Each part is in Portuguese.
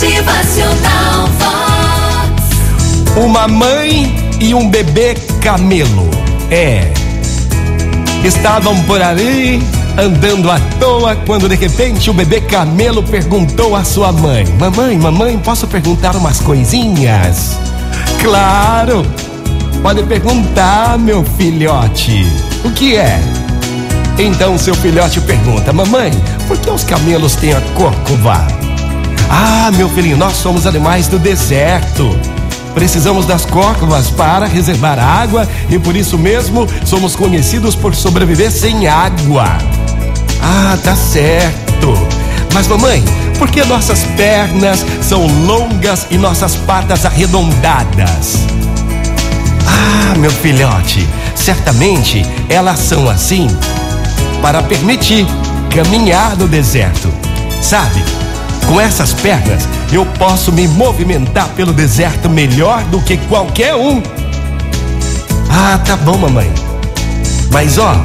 Motivacional Vox. Uma mãe e um bebê camelo. É. Estavam por ali andando à toa quando de repente o bebê camelo perguntou à sua mãe: Mamãe, mamãe, posso perguntar umas coisinhas? Claro! Pode perguntar, meu filhote. O que é? Então seu filhote pergunta: Mamãe, por que os camelos têm a corcova? Ah, meu filhinho, nós somos animais do deserto. Precisamos das córcovas para reservar água e por isso mesmo somos conhecidos por sobreviver sem água. Ah, tá certo. Mas mamãe, por que nossas pernas são longas e nossas patas arredondadas? Ah, meu filhote, certamente elas são assim para permitir caminhar no deserto. Sabe? Com essas pernas, eu posso me movimentar pelo deserto melhor do que qualquer um. Ah, tá bom, mamãe. Mas ó,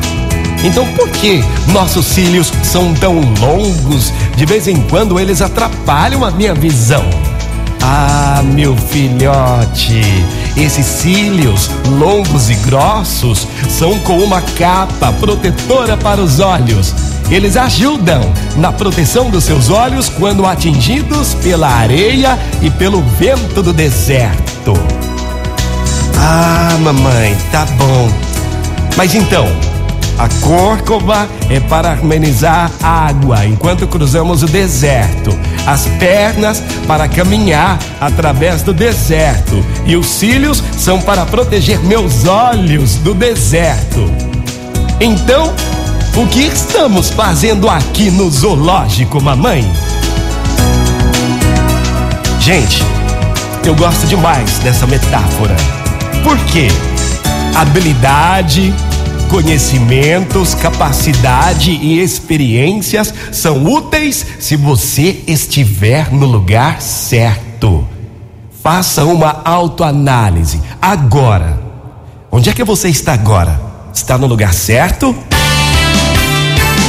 então por que nossos cílios são tão longos? De vez em quando eles atrapalham a minha visão. Ah, meu filhote, esses cílios longos e grossos são como uma capa protetora para os olhos. Eles ajudam na proteção dos seus olhos quando atingidos pela areia e pelo vento do deserto. Ah, mamãe, tá bom. Mas então, a córcova é para amenizar a água enquanto cruzamos o deserto. As pernas para caminhar através do deserto. E os cílios são para proteger meus olhos do deserto. Então, o que estamos fazendo aqui no zoológico, mamãe? Gente, eu gosto demais dessa metáfora. Por quê? Habilidade, conhecimentos, capacidade e experiências são úteis se você estiver no lugar certo. Faça uma autoanálise agora. Onde é que você está agora? Está no lugar certo?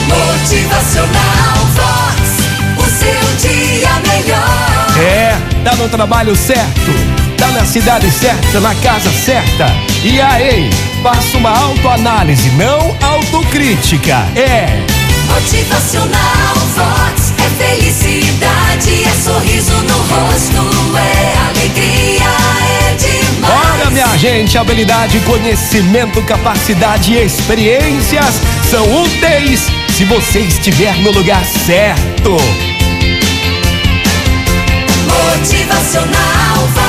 Motivacional Vox. O seu dia melhor. É, tá no trabalho certo, tá na cidade certa, na casa certa. E aí, faça uma autoanálise, não autocrítica. É. Motivacional Vox. É felicidade, é sorriso no rosto, é alegria, é demais. Olha, minha gente, habilidade, conhecimento, capacidade e experiências são úteis se você estiver no lugar certo. Motivacional.